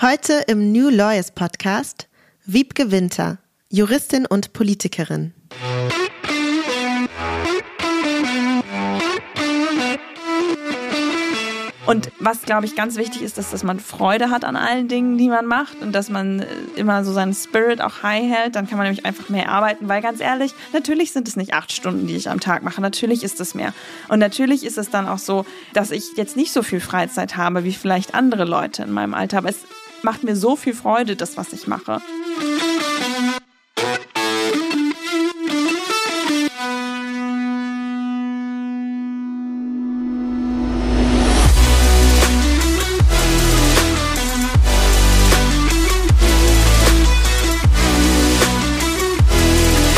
Heute im New Lawyers Podcast Wiebke Winter, Juristin und Politikerin. Und was, glaube ich, ganz wichtig ist, ist, dass man Freude hat an allen Dingen, die man macht und dass man äh, immer so seinen Spirit auch high hält. Dann kann man nämlich einfach mehr arbeiten, weil ganz ehrlich, natürlich sind es nicht acht Stunden, die ich am Tag mache. Natürlich ist es mehr. Und natürlich ist es dann auch so, dass ich jetzt nicht so viel Freizeit habe wie vielleicht andere Leute in meinem Alter. Aber es macht mir so viel Freude, das, was ich mache.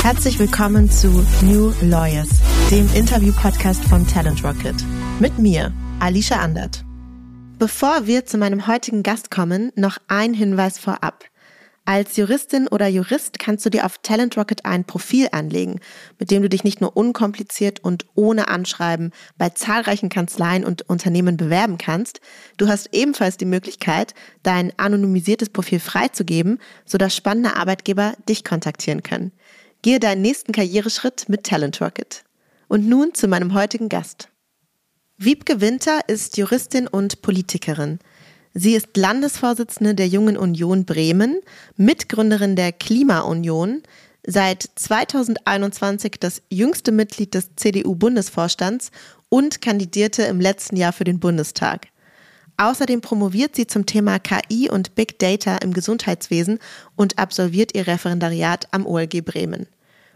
Herzlich willkommen zu New Lawyers, dem Interview-Podcast von Talent Rocket. Mit mir, Alicia Andert. Bevor wir zu meinem heutigen Gast kommen, noch ein Hinweis vorab. Als Juristin oder Jurist kannst du dir auf Talent Rocket ein Profil anlegen, mit dem du dich nicht nur unkompliziert und ohne Anschreiben bei zahlreichen Kanzleien und Unternehmen bewerben kannst, du hast ebenfalls die Möglichkeit, dein anonymisiertes Profil freizugeben, sodass spannende Arbeitgeber dich kontaktieren können. Gehe deinen nächsten Karriereschritt mit Talent Rocket. Und nun zu meinem heutigen Gast. Wiebke Winter ist Juristin und Politikerin. Sie ist Landesvorsitzende der Jungen Union Bremen, Mitgründerin der Klimaunion, seit 2021 das jüngste Mitglied des CDU-Bundesvorstands und kandidierte im letzten Jahr für den Bundestag. Außerdem promoviert sie zum Thema KI und Big Data im Gesundheitswesen und absolviert ihr Referendariat am OLG Bremen.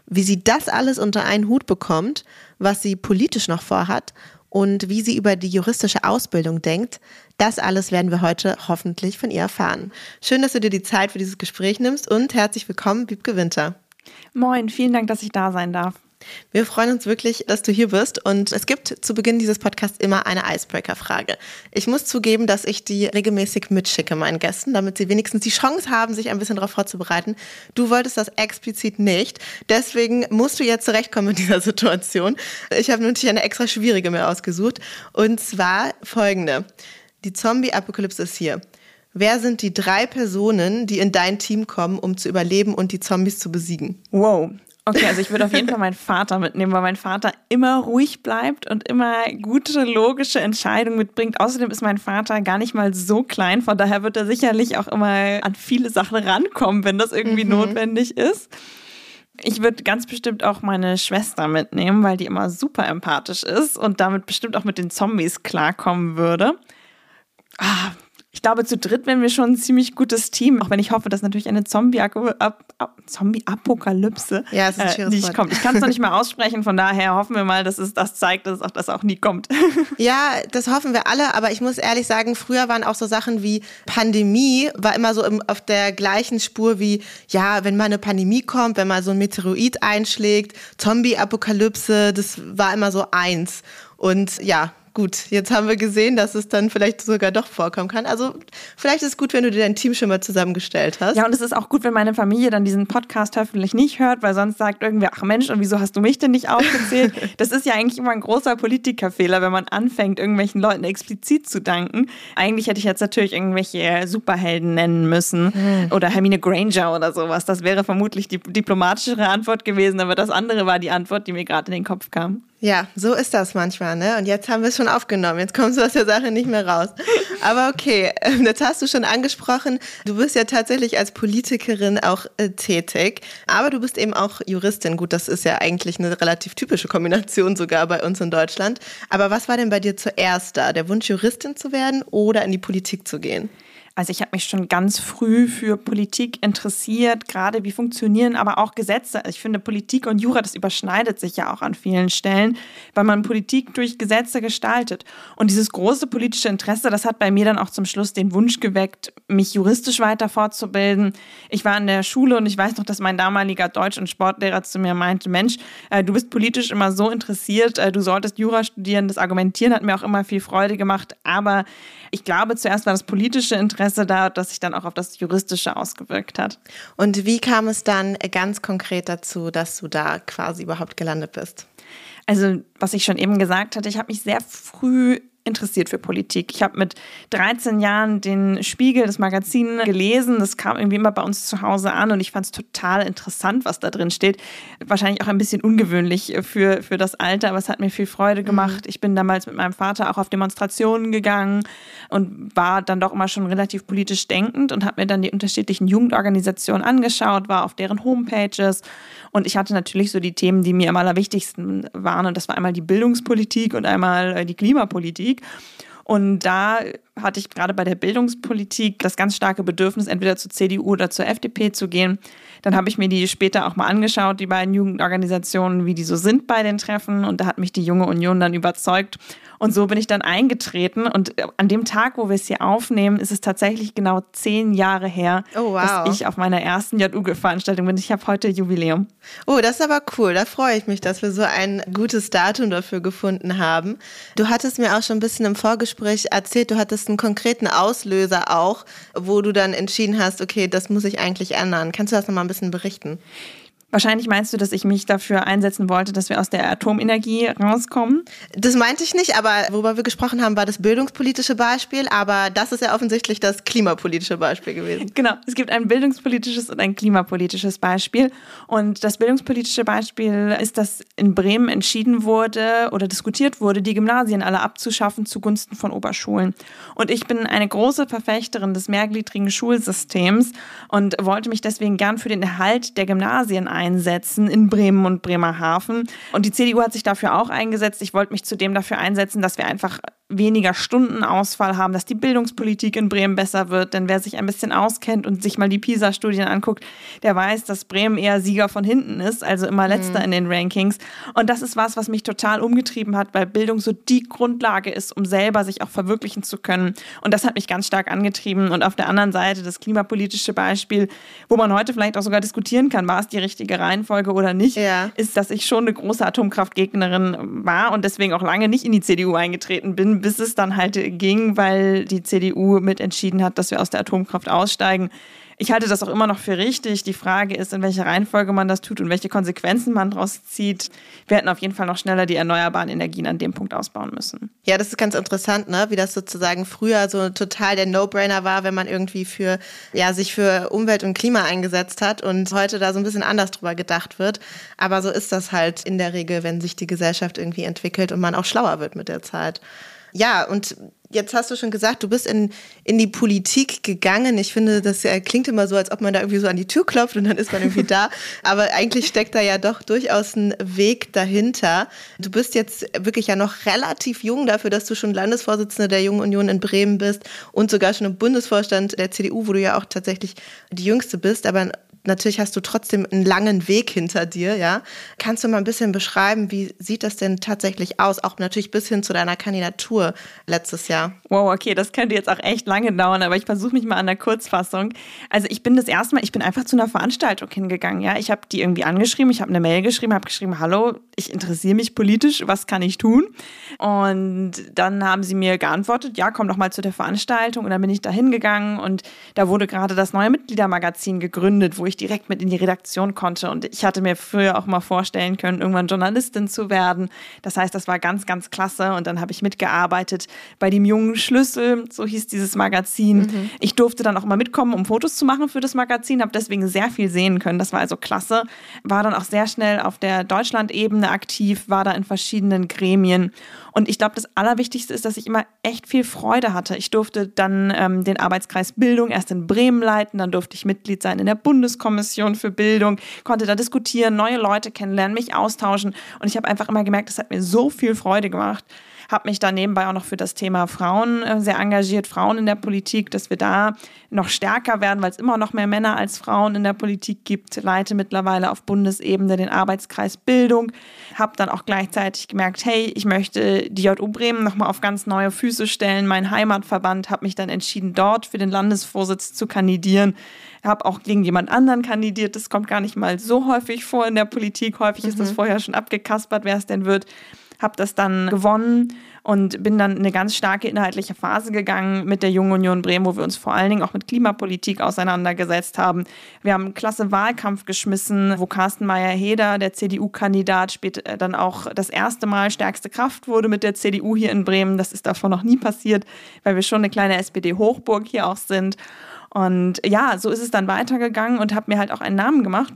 Wie sie das alles unter einen Hut bekommt, was sie politisch noch vorhat und wie sie über die juristische Ausbildung denkt, das alles werden wir heute hoffentlich von ihr erfahren. Schön, dass du dir die Zeit für dieses Gespräch nimmst und herzlich willkommen, Wiebke Winter. Moin, vielen Dank, dass ich da sein darf. Wir freuen uns wirklich, dass du hier bist. Und es gibt zu Beginn dieses Podcasts immer eine Icebreaker-Frage. Ich muss zugeben, dass ich die regelmäßig mitschicke meinen Gästen, damit sie wenigstens die Chance haben, sich ein bisschen darauf vorzubereiten. Du wolltest das explizit nicht. Deswegen musst du jetzt zurechtkommen mit dieser Situation. Ich habe natürlich eine extra schwierige mir ausgesucht. Und zwar folgende. Die Zombie-Apokalypse ist hier. Wer sind die drei Personen, die in dein Team kommen, um zu überleben und die Zombies zu besiegen? Wow, Okay, also ich würde auf jeden Fall meinen Vater mitnehmen, weil mein Vater immer ruhig bleibt und immer gute, logische Entscheidungen mitbringt. Außerdem ist mein Vater gar nicht mal so klein, von daher wird er sicherlich auch immer an viele Sachen rankommen, wenn das irgendwie mhm. notwendig ist. Ich würde ganz bestimmt auch meine Schwester mitnehmen, weil die immer super empathisch ist und damit bestimmt auch mit den Zombies klarkommen würde. Ah, ich glaube, zu dritt wären wir schon ein ziemlich gutes Team, auch wenn ich hoffe, dass natürlich eine Zombie-Apokalypse ja, äh, nicht kommt. Ich kann es noch nicht mal aussprechen, von daher hoffen wir mal, dass es das zeigt, dass es auch, das auch nie kommt. Ja, das hoffen wir alle, aber ich muss ehrlich sagen, früher waren auch so Sachen wie Pandemie, war immer so im, auf der gleichen Spur wie, ja, wenn mal eine Pandemie kommt, wenn mal so ein Meteorit einschlägt, Zombie-Apokalypse, das war immer so eins. Und ja, gut, jetzt haben wir gesehen, dass es dann vielleicht sogar doch vorkommen kann. Also vielleicht ist es gut, wenn du dir dein Team schon mal zusammengestellt hast. Ja, und es ist auch gut, wenn meine Familie dann diesen Podcast hoffentlich nicht hört, weil sonst sagt irgendwer, ach Mensch, und wieso hast du mich denn nicht aufgezählt? das ist ja eigentlich immer ein großer Politikerfehler, wenn man anfängt, irgendwelchen Leuten explizit zu danken. Eigentlich hätte ich jetzt natürlich irgendwelche Superhelden nennen müssen hm. oder Hermine Granger oder sowas. Das wäre vermutlich die diplomatischere Antwort gewesen, aber das andere war die Antwort, die mir gerade in den Kopf kam. Ja, so ist das manchmal, ne? Und jetzt haben wir es schon aufgenommen. Jetzt kommst du aus der Sache nicht mehr raus. Aber okay, jetzt hast du schon angesprochen, du bist ja tatsächlich als Politikerin auch äh, tätig, aber du bist eben auch Juristin. Gut, das ist ja eigentlich eine relativ typische Kombination sogar bei uns in Deutschland. Aber was war denn bei dir zuerst da? Der Wunsch, Juristin zu werden oder in die Politik zu gehen? Also ich habe mich schon ganz früh für Politik interessiert, gerade wie funktionieren aber auch Gesetze. Ich finde Politik und Jura, das überschneidet sich ja auch an vielen Stellen, weil man Politik durch Gesetze gestaltet. Und dieses große politische Interesse, das hat bei mir dann auch zum Schluss den Wunsch geweckt, mich juristisch weiter fortzubilden. Ich war in der Schule und ich weiß noch, dass mein damaliger Deutsch- und Sportlehrer zu mir meinte, Mensch, äh, du bist politisch immer so interessiert, äh, du solltest Jura studieren. Das Argumentieren hat mir auch immer viel Freude gemacht. Aber ich glaube, zuerst war das politische Interesse da, das sich dann auch auf das Juristische ausgewirkt hat. Und wie kam es dann ganz konkret dazu, dass du da quasi überhaupt gelandet bist? Also, was ich schon eben gesagt hatte, ich habe mich sehr früh interessiert für Politik. Ich habe mit 13 Jahren den Spiegel, das Magazin gelesen. Das kam irgendwie immer bei uns zu Hause an und ich fand es total interessant, was da drin steht. Wahrscheinlich auch ein bisschen ungewöhnlich für, für das Alter, aber es hat mir viel Freude mhm. gemacht. Ich bin damals mit meinem Vater auch auf Demonstrationen gegangen und war dann doch immer schon relativ politisch denkend und habe mir dann die unterschiedlichen Jugendorganisationen angeschaut, war auf deren Homepages und ich hatte natürlich so die Themen, die mir am allerwichtigsten waren und das war einmal die Bildungspolitik und einmal äh, die Klimapolitik. Und da hatte ich gerade bei der Bildungspolitik das ganz starke Bedürfnis, entweder zur CDU oder zur FDP zu gehen. Dann habe ich mir die später auch mal angeschaut, die beiden Jugendorganisationen, wie die so sind bei den Treffen. Und da hat mich die Junge Union dann überzeugt. Und so bin ich dann eingetreten. Und äh, an dem Tag, wo wir es hier aufnehmen, ist es tatsächlich genau zehn Jahre her, oh, wow. dass ich auf meiner ersten JUG-Veranstaltung bin. Ich habe heute Jubiläum. Oh, das ist aber cool. Da freue ich mich, dass wir so ein gutes Datum dafür gefunden haben. Du hattest mir auch schon ein bisschen im Vorgespräch erzählt, du hattest einen konkreten Auslöser auch, wo du dann entschieden hast, okay, das muss ich eigentlich ändern. Kannst du das nochmal ein bisschen berichten? Wahrscheinlich meinst du, dass ich mich dafür einsetzen wollte, dass wir aus der Atomenergie rauskommen? Das meinte ich nicht, aber worüber wir gesprochen haben, war das bildungspolitische Beispiel, aber das ist ja offensichtlich das klimapolitische Beispiel gewesen. Genau, es gibt ein bildungspolitisches und ein klimapolitisches Beispiel. Und das bildungspolitische Beispiel ist, dass in Bremen entschieden wurde oder diskutiert wurde, die Gymnasien alle abzuschaffen zugunsten von Oberschulen. Und ich bin eine große Verfechterin des mehrgliedrigen Schulsystems und wollte mich deswegen gern für den Erhalt der Gymnasien ein einsetzen in Bremen und Bremerhaven. Und die CDU hat sich dafür auch eingesetzt. Ich wollte mich zudem dafür einsetzen, dass wir einfach weniger Stundenausfall haben, dass die Bildungspolitik in Bremen besser wird. Denn wer sich ein bisschen auskennt und sich mal die PISA-Studien anguckt, der weiß, dass Bremen eher Sieger von hinten ist, also immer letzter mhm. in den Rankings. Und das ist was, was mich total umgetrieben hat, weil Bildung so die Grundlage ist, um selber sich auch verwirklichen zu können. Und das hat mich ganz stark angetrieben. Und auf der anderen Seite das klimapolitische Beispiel, wo man heute vielleicht auch sogar diskutieren kann, war es die richtige Reihenfolge oder nicht, ja. ist, dass ich schon eine große Atomkraftgegnerin war und deswegen auch lange nicht in die CDU eingetreten bin bis es dann halt ging, weil die CDU mit entschieden hat, dass wir aus der Atomkraft aussteigen. Ich halte das auch immer noch für richtig. Die Frage ist, in welcher Reihenfolge man das tut und welche Konsequenzen man daraus zieht. Wir hätten auf jeden Fall noch schneller die erneuerbaren Energien an dem Punkt ausbauen müssen. Ja, das ist ganz interessant, ne? wie das sozusagen früher so total der No-Brainer war, wenn man irgendwie für, ja, sich für Umwelt und Klima eingesetzt hat und heute da so ein bisschen anders drüber gedacht wird. Aber so ist das halt in der Regel, wenn sich die Gesellschaft irgendwie entwickelt und man auch schlauer wird mit der Zeit. Ja, und jetzt hast du schon gesagt, du bist in, in die Politik gegangen. Ich finde, das klingt immer so, als ob man da irgendwie so an die Tür klopft und dann ist man irgendwie da. Aber eigentlich steckt da ja doch durchaus ein Weg dahinter. Du bist jetzt wirklich ja noch relativ jung dafür, dass du schon Landesvorsitzende der Jungen Union in Bremen bist und sogar schon im Bundesvorstand der CDU, wo du ja auch tatsächlich die Jüngste bist. Aber natürlich hast du trotzdem einen langen Weg hinter dir, ja. Kannst du mal ein bisschen beschreiben, wie sieht das denn tatsächlich aus? Auch natürlich bis hin zu deiner Kandidatur letztes Jahr. Wow, okay, das könnte jetzt auch echt lange dauern, aber ich versuche mich mal an der Kurzfassung. Also ich bin das erste Mal, ich bin einfach zu einer Veranstaltung hingegangen, ja. Ich habe die irgendwie angeschrieben, ich habe eine Mail geschrieben, habe geschrieben, hallo, ich interessiere mich politisch, was kann ich tun? Und dann haben sie mir geantwortet, ja, komm doch mal zu der Veranstaltung. Und dann bin ich da hingegangen und da wurde gerade das neue Mitgliedermagazin gegründet, wo ich direkt mit in die Redaktion konnte. Und ich hatte mir früher auch mal vorstellen können, irgendwann Journalistin zu werden. Das heißt, das war ganz, ganz klasse. Und dann habe ich mitgearbeitet bei dem jungen Schlüssel, so hieß dieses Magazin. Mhm. Ich durfte dann auch mal mitkommen, um Fotos zu machen für das Magazin, habe deswegen sehr viel sehen können. Das war also klasse. War dann auch sehr schnell auf der Deutschland-Ebene aktiv, war da in verschiedenen Gremien. Und ich glaube, das Allerwichtigste ist, dass ich immer echt viel Freude hatte. Ich durfte dann ähm, den Arbeitskreis Bildung erst in Bremen leiten, dann durfte ich Mitglied sein in der Bundeskommission für Bildung, konnte da diskutieren, neue Leute kennenlernen, mich austauschen. Und ich habe einfach immer gemerkt, das hat mir so viel Freude gemacht habe mich da nebenbei auch noch für das Thema Frauen äh, sehr engagiert, Frauen in der Politik, dass wir da noch stärker werden, weil es immer noch mehr Männer als Frauen in der Politik gibt. Leite mittlerweile auf Bundesebene den Arbeitskreis Bildung, habe dann auch gleichzeitig gemerkt, hey, ich möchte die JU Bremen nochmal auf ganz neue Füße stellen. Mein Heimatverband habe mich dann entschieden, dort für den Landesvorsitz zu kandidieren habe auch gegen jemand anderen kandidiert. Das kommt gar nicht mal so häufig vor in der Politik. Häufig mhm. ist das mhm. vorher schon abgekaspert, wer es denn wird habe das dann gewonnen und bin dann in eine ganz starke inhaltliche Phase gegangen mit der Jungen Union Bremen, wo wir uns vor allen Dingen auch mit Klimapolitik auseinandergesetzt haben. Wir haben einen klasse Wahlkampf geschmissen, wo Carsten Meyer-Heder, der CDU-Kandidat, später äh, dann auch das erste Mal stärkste Kraft wurde mit der CDU hier in Bremen. Das ist davor noch nie passiert, weil wir schon eine kleine SPD-Hochburg hier auch sind. Und ja, so ist es dann weitergegangen und habe mir halt auch einen Namen gemacht.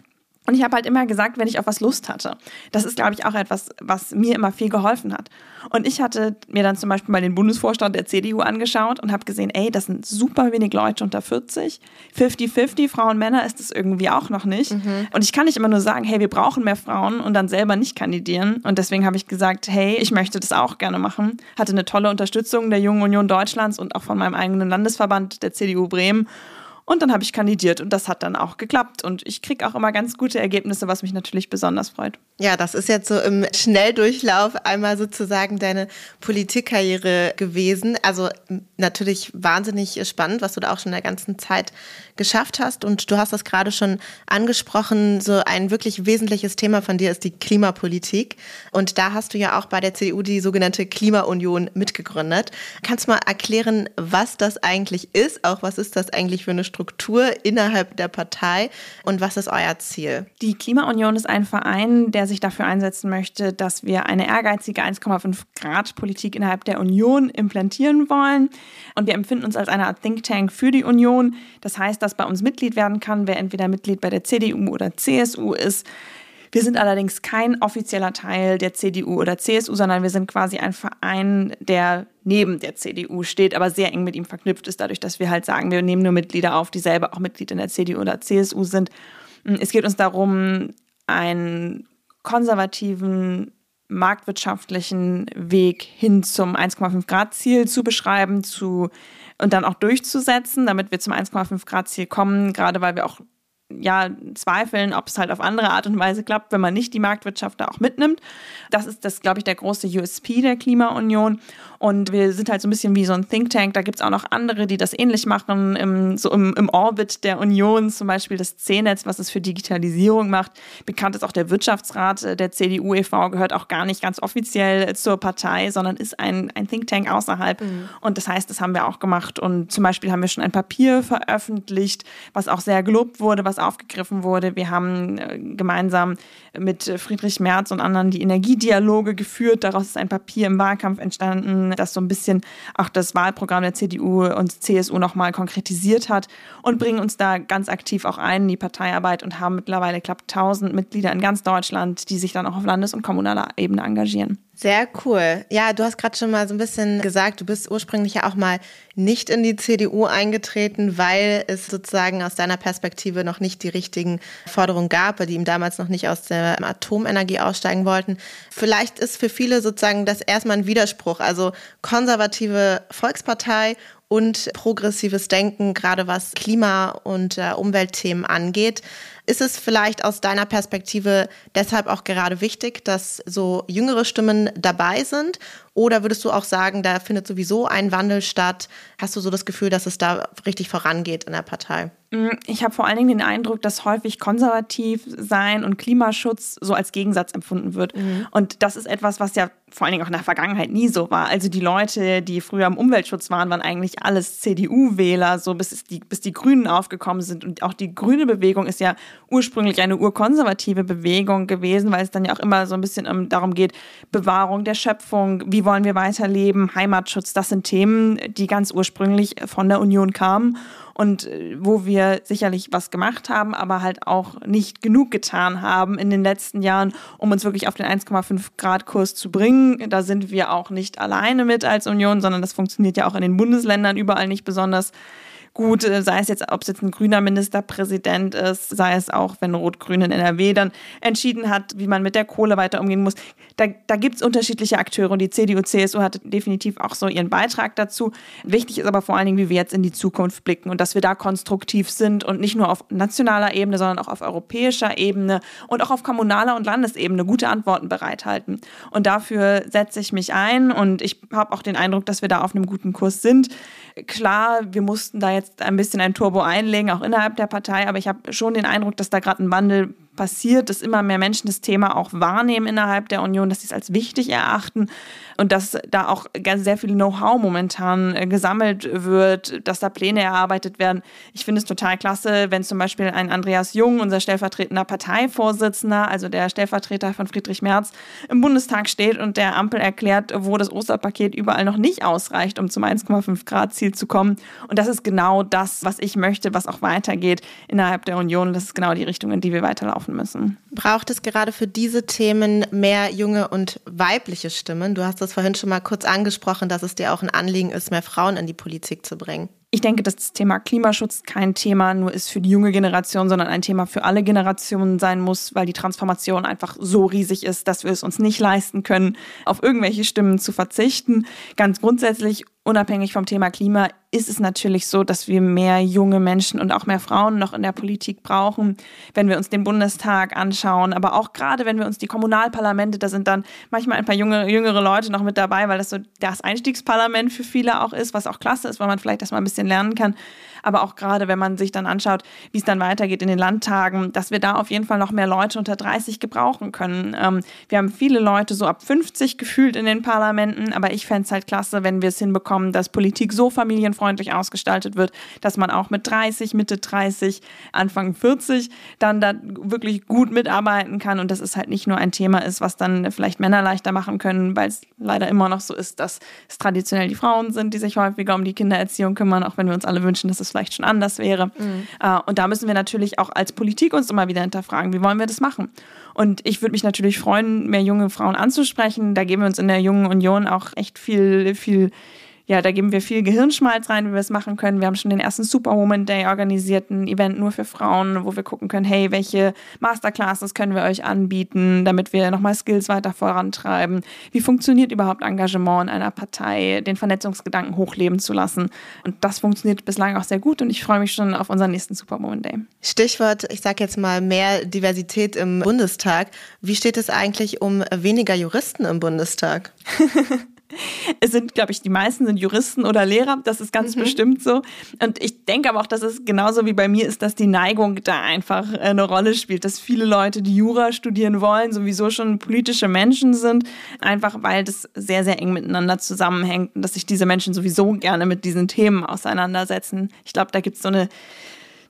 Und ich habe halt immer gesagt, wenn ich auf was Lust hatte. Das ist, glaube ich, auch etwas, was mir immer viel geholfen hat. Und ich hatte mir dann zum Beispiel mal den Bundesvorstand der CDU angeschaut und habe gesehen, ey, das sind super wenig Leute unter 40. 50-50, Frauen, Männer ist es irgendwie auch noch nicht. Mhm. Und ich kann nicht immer nur sagen, hey, wir brauchen mehr Frauen und dann selber nicht kandidieren. Und deswegen habe ich gesagt, hey, ich möchte das auch gerne machen. Hatte eine tolle Unterstützung der Jungen Union Deutschlands und auch von meinem eigenen Landesverband der CDU Bremen. Und dann habe ich kandidiert und das hat dann auch geklappt. Und ich kriege auch immer ganz gute Ergebnisse, was mich natürlich besonders freut. Ja, das ist jetzt so im Schnelldurchlauf einmal sozusagen deine Politikkarriere gewesen. Also natürlich wahnsinnig spannend, was du da auch schon in der ganzen Zeit geschafft hast. Und du hast das gerade schon angesprochen, so ein wirklich wesentliches Thema von dir ist die Klimapolitik. Und da hast du ja auch bei der CDU die sogenannte Klimaunion mitgegründet. Kannst du mal erklären, was das eigentlich ist? Auch was ist das eigentlich für eine Struktur? Innerhalb der Partei und was ist euer Ziel? Die Klimaunion ist ein Verein, der sich dafür einsetzen möchte, dass wir eine ehrgeizige 1,5 Grad Politik innerhalb der Union implantieren wollen. Und wir empfinden uns als eine Art Think Tank für die Union. Das heißt, dass bei uns Mitglied werden kann, wer entweder Mitglied bei der CDU oder CSU ist. Wir sind allerdings kein offizieller Teil der CDU oder CSU, sondern wir sind quasi ein Verein, der neben der CDU steht, aber sehr eng mit ihm verknüpft ist, dadurch, dass wir halt sagen, wir nehmen nur Mitglieder auf, die selber auch Mitglied in der CDU oder CSU sind. Es geht uns darum, einen konservativen marktwirtschaftlichen Weg hin zum 1,5 Grad Ziel zu beschreiben zu, und dann auch durchzusetzen, damit wir zum 1,5 Grad Ziel kommen, gerade weil wir auch ja, zweifeln, ob es halt auf andere Art und Weise klappt, wenn man nicht die Marktwirtschaft da auch mitnimmt. Das ist das, glaube ich, der große USP der Klimaunion. Und wir sind halt so ein bisschen wie so ein Think Tank. Da gibt es auch noch andere, die das ähnlich machen, im, so im, im Orbit der Union, zum Beispiel das C-Netz, was es für Digitalisierung macht. Bekannt ist auch der Wirtschaftsrat der CDU e.V., gehört auch gar nicht ganz offiziell zur Partei, sondern ist ein, ein Think Tank außerhalb. Mhm. Und das heißt, das haben wir auch gemacht. Und zum Beispiel haben wir schon ein Papier veröffentlicht, was auch sehr gelobt wurde, was aufgegriffen wurde. Wir haben äh, gemeinsam mit Friedrich Merz und anderen die Energiedialoge geführt. Daraus ist ein Papier im Wahlkampf entstanden das so ein bisschen auch das Wahlprogramm der CDU und CSU nochmal konkretisiert hat und bringen uns da ganz aktiv auch ein in die Parteiarbeit und haben mittlerweile knapp 1000 Mitglieder in ganz Deutschland, die sich dann auch auf Landes- und kommunaler Ebene engagieren. Sehr cool. Ja, du hast gerade schon mal so ein bisschen gesagt, du bist ursprünglich ja auch mal nicht in die CDU eingetreten, weil es sozusagen aus deiner Perspektive noch nicht die richtigen Forderungen gab, die ihm damals noch nicht aus der Atomenergie aussteigen wollten. Vielleicht ist für viele sozusagen das erstmal ein Widerspruch. Also konservative Volkspartei und progressives Denken, gerade was Klima- und äh, Umweltthemen angeht. Ist es vielleicht aus deiner Perspektive deshalb auch gerade wichtig, dass so jüngere Stimmen dabei sind? Oder würdest du auch sagen, da findet sowieso ein Wandel statt? Hast du so das Gefühl, dass es da richtig vorangeht in der Partei? Mm, ich habe vor allen Dingen den Eindruck, dass häufig konservativ sein und Klimaschutz so als Gegensatz empfunden wird. Mhm. Und das ist etwas, was ja vor allen Dingen auch in der Vergangenheit nie so war. Also die Leute, die früher im Umweltschutz waren, waren eigentlich alles CDU-Wähler, so bis die, bis die Grünen aufgekommen sind. Und auch die grüne Bewegung ist ja ursprünglich eine urkonservative Bewegung gewesen, weil es dann ja auch immer so ein bisschen darum geht, Bewahrung der Schöpfung, wie wollen wir weiterleben, Heimatschutz, das sind Themen, die ganz ursprünglich von der Union kamen und äh, wo wir sicherlich was gemacht haben, aber halt auch nicht genug getan haben in den letzten Jahren, um uns wirklich auf den 1,5 Grad Kurs zu bringen. Da sind wir auch nicht alleine mit als Union, sondern das funktioniert ja auch in den Bundesländern überall nicht besonders gut, äh, sei es jetzt, ob es jetzt ein grüner Ministerpräsident ist, sei es auch, wenn Rot-Grün in NRW dann entschieden hat, wie man mit der Kohle weiter umgehen muss. Da, da gibt es unterschiedliche Akteure und die CDU, CSU hat definitiv auch so ihren Beitrag dazu. Wichtig ist aber vor allen Dingen, wie wir jetzt in die Zukunft blicken und dass wir da konstruktiv sind und nicht nur auf nationaler Ebene, sondern auch auf europäischer Ebene und auch auf kommunaler und Landesebene gute Antworten bereithalten. Und dafür setze ich mich ein und ich habe auch den Eindruck, dass wir da auf einem guten Kurs sind. Klar, wir mussten da jetzt ein bisschen ein Turbo einlegen, auch innerhalb der Partei, aber ich habe schon den Eindruck, dass da gerade ein Wandel passiert, dass immer mehr Menschen das Thema auch wahrnehmen innerhalb der Union, dass sie es als wichtig erachten und dass da auch sehr viel Know-how momentan äh, gesammelt wird, dass da Pläne erarbeitet werden. Ich finde es total klasse, wenn zum Beispiel ein Andreas Jung, unser stellvertretender Parteivorsitzender, also der Stellvertreter von Friedrich Merz, im Bundestag steht und der Ampel erklärt, wo das Osterpaket überall noch nicht ausreicht, um zum 1,5 Grad Ziel zu kommen. Und das ist genau das, was ich möchte, was auch weitergeht innerhalb der Union. Das ist genau die Richtung, in die wir weiterlaufen müssen. Braucht es gerade für diese Themen mehr junge und weibliche Stimmen? Du hast das vorhin schon mal kurz angesprochen, dass es dir auch ein Anliegen ist, mehr Frauen in die Politik zu bringen. Ich denke, dass das Thema Klimaschutz kein Thema nur ist für die junge Generation, sondern ein Thema für alle Generationen sein muss, weil die Transformation einfach so riesig ist, dass wir es uns nicht leisten können, auf irgendwelche Stimmen zu verzichten. Ganz grundsätzlich unabhängig vom Thema Klima ist es natürlich so, dass wir mehr junge Menschen und auch mehr Frauen noch in der Politik brauchen, wenn wir uns den Bundestag anschauen, aber auch gerade wenn wir uns die Kommunalparlamente, da sind dann manchmal ein paar junge, jüngere Leute noch mit dabei, weil das so das Einstiegsparlament für viele auch ist, was auch klasse ist, weil man vielleicht erstmal ein bisschen lernen kann aber auch gerade, wenn man sich dann anschaut, wie es dann weitergeht in den Landtagen, dass wir da auf jeden Fall noch mehr Leute unter 30 gebrauchen können. Ähm, wir haben viele Leute so ab 50 gefühlt in den Parlamenten, aber ich fände es halt klasse, wenn wir es hinbekommen, dass Politik so familienfreundlich ausgestaltet wird, dass man auch mit 30, Mitte 30, Anfang 40 dann da wirklich gut mitarbeiten kann und dass es halt nicht nur ein Thema ist, was dann vielleicht Männer leichter machen können, weil es leider immer noch so ist, dass es traditionell die Frauen sind, die sich häufiger um die Kindererziehung kümmern, auch wenn wir uns alle wünschen, dass es es vielleicht schon anders wäre. Mhm. Äh, und da müssen wir natürlich auch als Politik uns immer wieder hinterfragen, wie wollen wir das machen? Und ich würde mich natürlich freuen, mehr junge Frauen anzusprechen. Da geben wir uns in der Jungen Union auch echt viel, viel ja, da geben wir viel Gehirnschmalz rein, wie wir es machen können. Wir haben schon den ersten Superwoman Day organisiert, ein Event nur für Frauen, wo wir gucken können, hey, welche Masterclasses können wir euch anbieten, damit wir nochmal Skills weiter vorantreiben. Wie funktioniert überhaupt Engagement in einer Partei, den Vernetzungsgedanken hochleben zu lassen? Und das funktioniert bislang auch sehr gut und ich freue mich schon auf unseren nächsten Superwoman Day. Stichwort, ich sage jetzt mal mehr Diversität im Bundestag. Wie steht es eigentlich um weniger Juristen im Bundestag? Es sind, glaube ich, die meisten sind Juristen oder Lehrer, das ist ganz mhm. bestimmt so. Und ich denke aber auch, dass es genauso wie bei mir ist, dass die Neigung da einfach äh, eine Rolle spielt, dass viele Leute, die Jura studieren wollen, sowieso schon politische Menschen sind, einfach weil das sehr, sehr eng miteinander zusammenhängt und dass sich diese Menschen sowieso gerne mit diesen Themen auseinandersetzen. Ich glaube, da gibt es so eine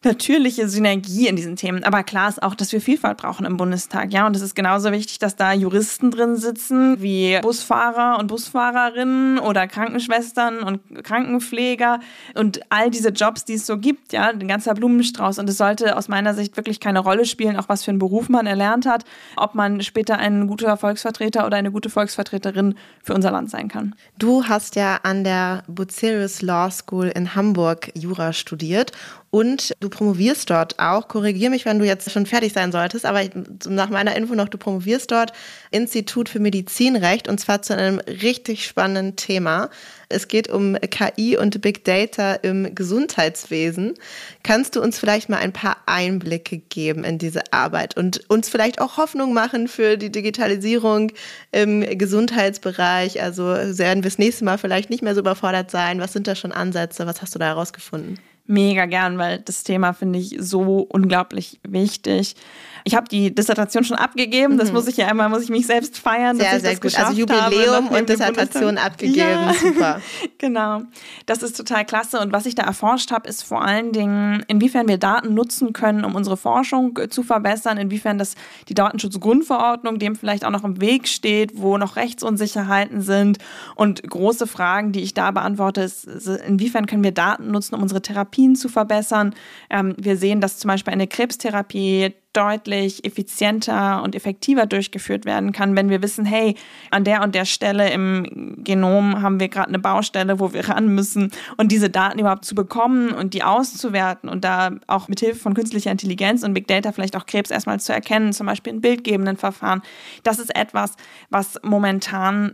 natürliche Synergie in diesen Themen. Aber klar ist auch, dass wir Vielfalt brauchen im Bundestag. Ja, und es ist genauso wichtig, dass da Juristen drin sitzen, wie Busfahrer und Busfahrerinnen oder Krankenschwestern und Krankenpfleger und all diese Jobs, die es so gibt. Ja, ein ganzer Blumenstrauß. Und es sollte aus meiner Sicht wirklich keine Rolle spielen, auch was für einen Beruf man erlernt hat, ob man später ein guter Volksvertreter oder eine gute Volksvertreterin für unser Land sein kann. Du hast ja an der Bucerius Law School in Hamburg Jura studiert und du promovierst dort auch. Korrigier mich, wenn du jetzt schon fertig sein solltest, aber nach meiner Info noch, du promovierst dort Institut für Medizinrecht und zwar zu einem richtig spannenden Thema. Es geht um KI und Big Data im Gesundheitswesen. Kannst du uns vielleicht mal ein paar Einblicke geben in diese Arbeit und uns vielleicht auch Hoffnung machen für die Digitalisierung im Gesundheitsbereich? Also werden wir das nächste Mal vielleicht nicht mehr so überfordert sein? Was sind da schon Ansätze? Was hast du da herausgefunden? Mega gern, weil das Thema finde ich so unglaublich wichtig. Ich habe die Dissertation schon abgegeben. Das mhm. muss ich ja einmal, muss ich mich selbst feiern. Sehr, dass ich sehr das gut. Also Jubiläum und Dissertation abgegeben. Ja. Super. genau. Das ist total klasse. Und was ich da erforscht habe, ist vor allen Dingen, inwiefern wir Daten nutzen können, um unsere Forschung zu verbessern, inwiefern das die Datenschutzgrundverordnung dem vielleicht auch noch im Weg steht, wo noch Rechtsunsicherheiten sind. Und große Fragen, die ich da beantworte, ist, inwiefern können wir Daten nutzen, um unsere Therapien zu verbessern. Ähm, wir sehen, dass zum Beispiel eine Krebstherapie deutlich effizienter und effektiver durchgeführt werden kann, wenn wir wissen, hey, an der und der Stelle im Genom haben wir gerade eine Baustelle, wo wir ran müssen und diese Daten überhaupt zu bekommen und die auszuwerten und da auch mit Hilfe von künstlicher Intelligenz und Big Data vielleicht auch Krebs erstmal zu erkennen, zum Beispiel in bildgebenden Verfahren. Das ist etwas, was momentan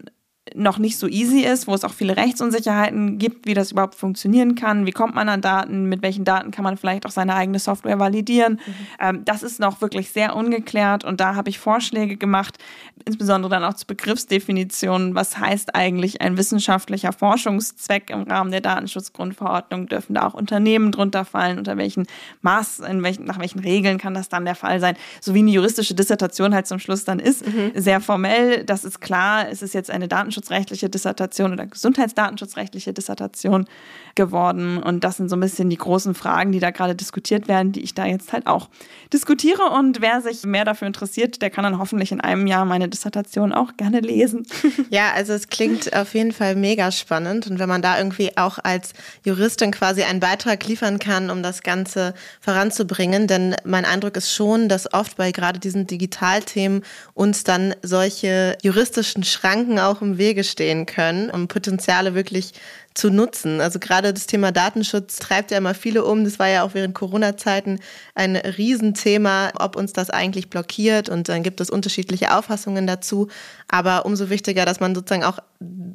noch nicht so easy ist, wo es auch viele Rechtsunsicherheiten gibt, wie das überhaupt funktionieren kann, wie kommt man an Daten, mit welchen Daten kann man vielleicht auch seine eigene Software validieren. Mhm. Ähm, das ist noch wirklich sehr ungeklärt und da habe ich Vorschläge gemacht, insbesondere dann auch zu Begriffsdefinitionen. Was heißt eigentlich ein wissenschaftlicher Forschungszweck im Rahmen der Datenschutzgrundverordnung? Dürfen da auch Unternehmen drunter fallen? Unter welchen Maß, in welchen, nach welchen Regeln kann das dann der Fall sein? So wie eine juristische Dissertation halt zum Schluss dann ist. Mhm. Sehr formell, das ist klar. Es ist jetzt eine Datenschutz datenschutzrechtliche Dissertation oder gesundheitsdatenschutzrechtliche Dissertation geworden. Und das sind so ein bisschen die großen Fragen, die da gerade diskutiert werden, die ich da jetzt halt auch diskutiere. Und wer sich mehr dafür interessiert, der kann dann hoffentlich in einem Jahr meine Dissertation auch gerne lesen. Ja, also es klingt auf jeden Fall mega spannend. Und wenn man da irgendwie auch als Juristin quasi einen Beitrag liefern kann, um das Ganze voranzubringen, denn mein Eindruck ist schon, dass oft bei gerade diesen Digitalthemen uns dann solche juristischen Schranken auch im Wege stehen können, um Potenziale wirklich zu nutzen. Also gerade das Thema Datenschutz treibt ja immer viele um. Das war ja auch während Corona-Zeiten ein Riesenthema, ob uns das eigentlich blockiert. Und dann gibt es unterschiedliche Auffassungen dazu. Aber umso wichtiger, dass man sozusagen auch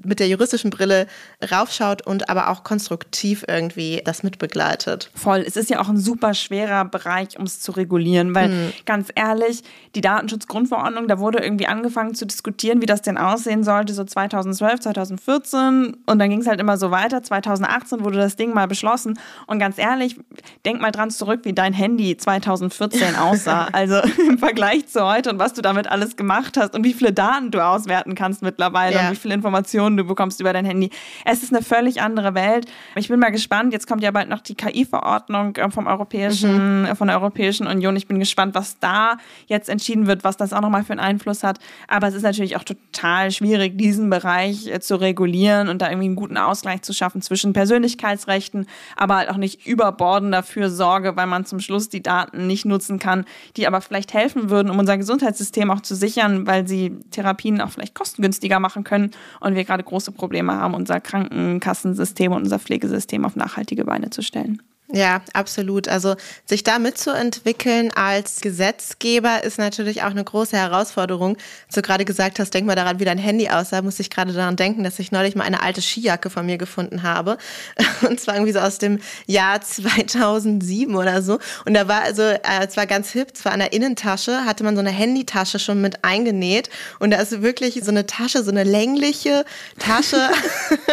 mit der juristischen Brille raufschaut und aber auch konstruktiv irgendwie das mitbegleitet. Voll. Es ist ja auch ein super schwerer Bereich, um es zu regulieren, weil mhm. ganz ehrlich, die Datenschutzgrundverordnung, da wurde irgendwie angefangen zu diskutieren, wie das denn aussehen sollte, so 2012, 2014. Und dann ging es halt immer so weiter. 2018 wurde das Ding mal beschlossen. Und ganz ehrlich, denk mal dran zurück, wie dein Handy 2014 aussah. also im Vergleich zu heute und was du damit alles gemacht hast und wie viele Daten du auswerten kannst mittlerweile ja. und wie viele Informationen du bekommst über dein Handy. Es ist eine völlig andere Welt. Ich bin mal gespannt. Jetzt kommt ja bald noch die KI-Verordnung äh, vom Europäischen, mhm. Von der Europäischen Union. Ich bin gespannt, was da jetzt entschieden wird, was das auch nochmal für einen Einfluss hat. Aber es ist natürlich auch total schwierig, diesen Bereich äh, zu regulieren und da irgendwie einen guten Ausgleich Ausgleich zu schaffen zwischen Persönlichkeitsrechten, aber halt auch nicht überborden dafür Sorge, weil man zum Schluss die Daten nicht nutzen kann, die aber vielleicht helfen würden, um unser Gesundheitssystem auch zu sichern, weil sie Therapien auch vielleicht kostengünstiger machen können und wir gerade große Probleme haben, unser Krankenkassensystem und unser Pflegesystem auf nachhaltige Beine zu stellen. Ja, absolut. Also sich da mitzuentwickeln als Gesetzgeber ist natürlich auch eine große Herausforderung. Als du gerade gesagt hast, denk mal daran, wie dein Handy aussah, muss ich gerade daran denken, dass ich neulich mal eine alte Skijacke von mir gefunden habe. Und zwar irgendwie so aus dem Jahr 2007 oder so. Und da war also, äh, es war ganz hip, zwar an der Innentasche hatte man so eine Handytasche schon mit eingenäht. Und da ist wirklich so eine Tasche, so eine längliche Tasche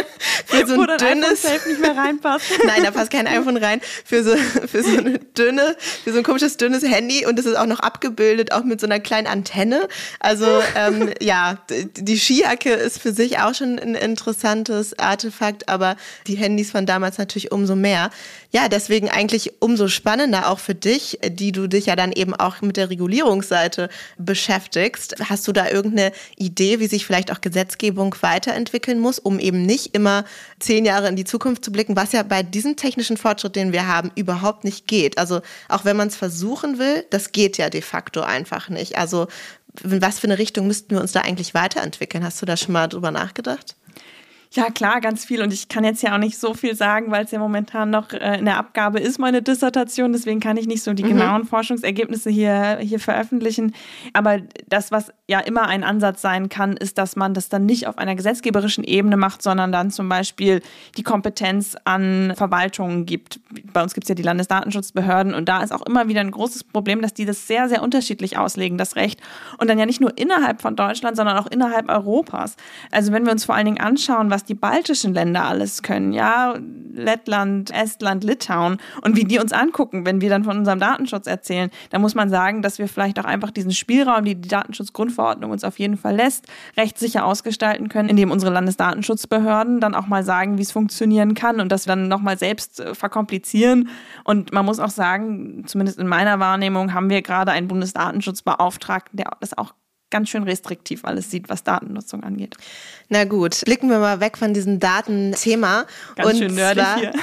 für so ein dünnes. nicht mehr reinpasst. Nein, da passt kein iPhone rein für so, für so eine dünne, für so ein komisches dünnes Handy und das ist auch noch abgebildet, auch mit so einer kleinen Antenne. Also ähm, ja, die Skijacke ist für sich auch schon ein interessantes Artefakt, aber die Handys von damals natürlich umso mehr. Ja, deswegen eigentlich umso spannender auch für dich, die du dich ja dann eben auch mit der Regulierungsseite beschäftigst. Hast du da irgendeine Idee, wie sich vielleicht auch Gesetzgebung weiterentwickeln muss, um eben nicht immer zehn Jahre in die Zukunft zu blicken, was ja bei diesem technischen Fortschritt, den wir wir haben, überhaupt nicht geht. Also auch wenn man es versuchen will, das geht ja de facto einfach nicht. Also in was für eine Richtung müssten wir uns da eigentlich weiterentwickeln? Hast du da schon mal drüber nachgedacht? Ja, klar, ganz viel. Und ich kann jetzt ja auch nicht so viel sagen, weil es ja momentan noch äh, in der Abgabe ist, meine Dissertation. Deswegen kann ich nicht so die mhm. genauen Forschungsergebnisse hier, hier veröffentlichen. Aber das, was ja immer ein Ansatz sein kann, ist, dass man das dann nicht auf einer gesetzgeberischen Ebene macht, sondern dann zum Beispiel die Kompetenz an Verwaltungen gibt. Bei uns gibt es ja die Landesdatenschutzbehörden und da ist auch immer wieder ein großes Problem, dass die das sehr, sehr unterschiedlich auslegen, das Recht. Und dann ja nicht nur innerhalb von Deutschland, sondern auch innerhalb Europas. Also wenn wir uns vor allen Dingen anschauen, was was die baltischen Länder alles können, ja, Lettland, Estland, Litauen und wie die uns angucken, wenn wir dann von unserem Datenschutz erzählen, da muss man sagen, dass wir vielleicht auch einfach diesen Spielraum, die die Datenschutzgrundverordnung uns auf jeden Fall lässt, rechtssicher ausgestalten können, indem unsere Landesdatenschutzbehörden dann auch mal sagen, wie es funktionieren kann und das dann nochmal selbst äh, verkomplizieren. Und man muss auch sagen, zumindest in meiner Wahrnehmung haben wir gerade einen Bundesdatenschutzbeauftragten, der das auch ganz schön restriktiv alles sieht, was Datennutzung angeht. Na gut, blicken wir mal weg von diesem Datenthema. Ganz und schön nerdig zwar, hier.